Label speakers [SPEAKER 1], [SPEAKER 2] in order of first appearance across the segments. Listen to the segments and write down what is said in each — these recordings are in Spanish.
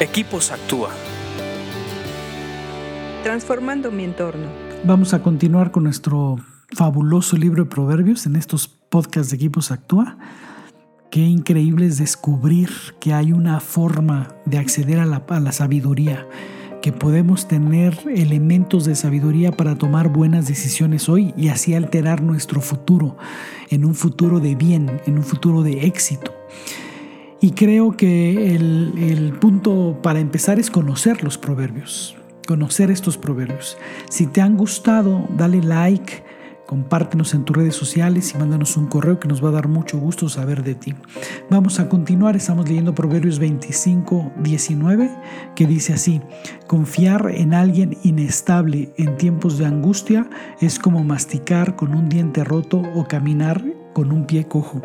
[SPEAKER 1] Equipos Actúa.
[SPEAKER 2] Transformando mi entorno.
[SPEAKER 3] Vamos a continuar con nuestro fabuloso libro de proverbios en estos podcasts de Equipos Actúa. Qué increíble es descubrir que hay una forma de acceder a la, a la sabiduría, que podemos tener elementos de sabiduría para tomar buenas decisiones hoy y así alterar nuestro futuro, en un futuro de bien, en un futuro de éxito. Y creo que el, punto para empezar es conocer los proverbios, conocer estos proverbios. Si te han gustado, dale like, compártenos en tus redes sociales y mándanos un correo que nos va a dar mucho gusto saber de ti. Vamos a continuar, estamos leyendo Proverbios 25, 19, que dice así, confiar en alguien inestable en tiempos de angustia es como masticar con un diente roto o caminar con un pie cojo.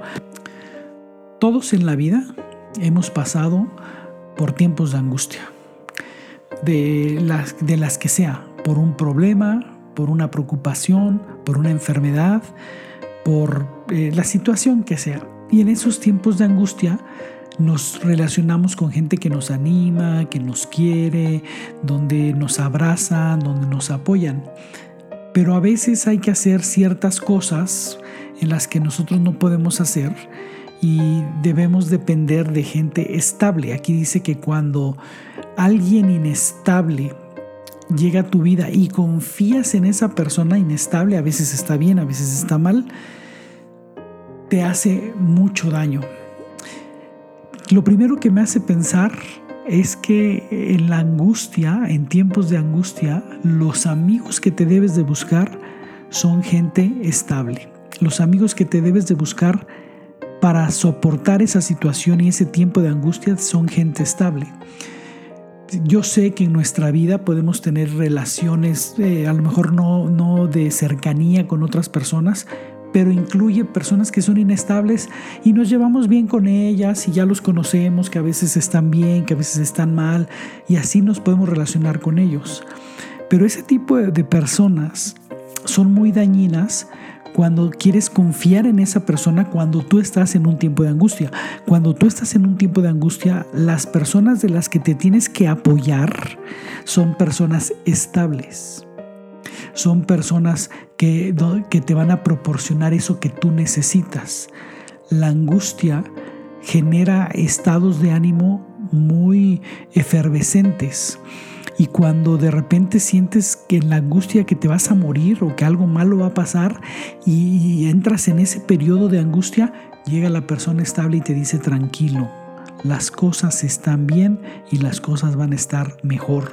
[SPEAKER 3] Todos en la vida hemos pasado por tiempos de angustia, de las, de las que sea, por un problema, por una preocupación, por una enfermedad, por eh, la situación que sea. Y en esos tiempos de angustia nos relacionamos con gente que nos anima, que nos quiere, donde nos abrazan, donde nos apoyan. Pero a veces hay que hacer ciertas cosas en las que nosotros no podemos hacer y debemos depender de gente estable. Aquí dice que cuando alguien inestable llega a tu vida y confías en esa persona inestable, a veces está bien, a veces está mal, te hace mucho daño. Lo primero que me hace pensar es que en la angustia, en tiempos de angustia, los amigos que te debes de buscar son gente estable. Los amigos que te debes de buscar para soportar esa situación y ese tiempo de angustia son gente estable. Yo sé que en nuestra vida podemos tener relaciones, eh, a lo mejor no, no de cercanía con otras personas, pero incluye personas que son inestables y nos llevamos bien con ellas y ya los conocemos, que a veces están bien, que a veces están mal, y así nos podemos relacionar con ellos. Pero ese tipo de personas son muy dañinas cuando quieres confiar en esa persona cuando tú estás en un tiempo de angustia. Cuando tú estás en un tiempo de angustia, las personas de las que te tienes que apoyar son personas estables. Son personas que, que te van a proporcionar eso que tú necesitas. La angustia genera estados de ánimo muy efervescentes y cuando de repente sientes que en la angustia que te vas a morir o que algo malo va a pasar y entras en ese periodo de angustia, llega la persona estable y te dice tranquilo, las cosas están bien y las cosas van a estar mejor.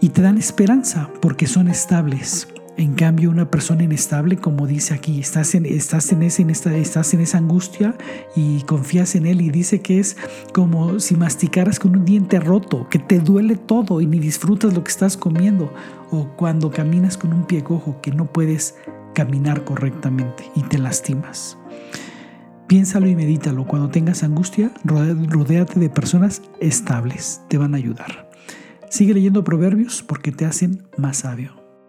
[SPEAKER 3] Y te dan esperanza porque son estables. En cambio, una persona inestable, como dice aquí, estás en, esa angustia y confías en él y dice que es como si masticaras con un diente roto, que te duele todo y ni disfrutas lo que estás comiendo. O cuando caminas con un pie cojo, que no puedes caminar correctamente y te lastimas. Piénsalo y medítalo. Cuando tengas angustia, rodéate de personas estables. Te van a ayudar. Sigue leyendo proverbios porque te hacen más sabio.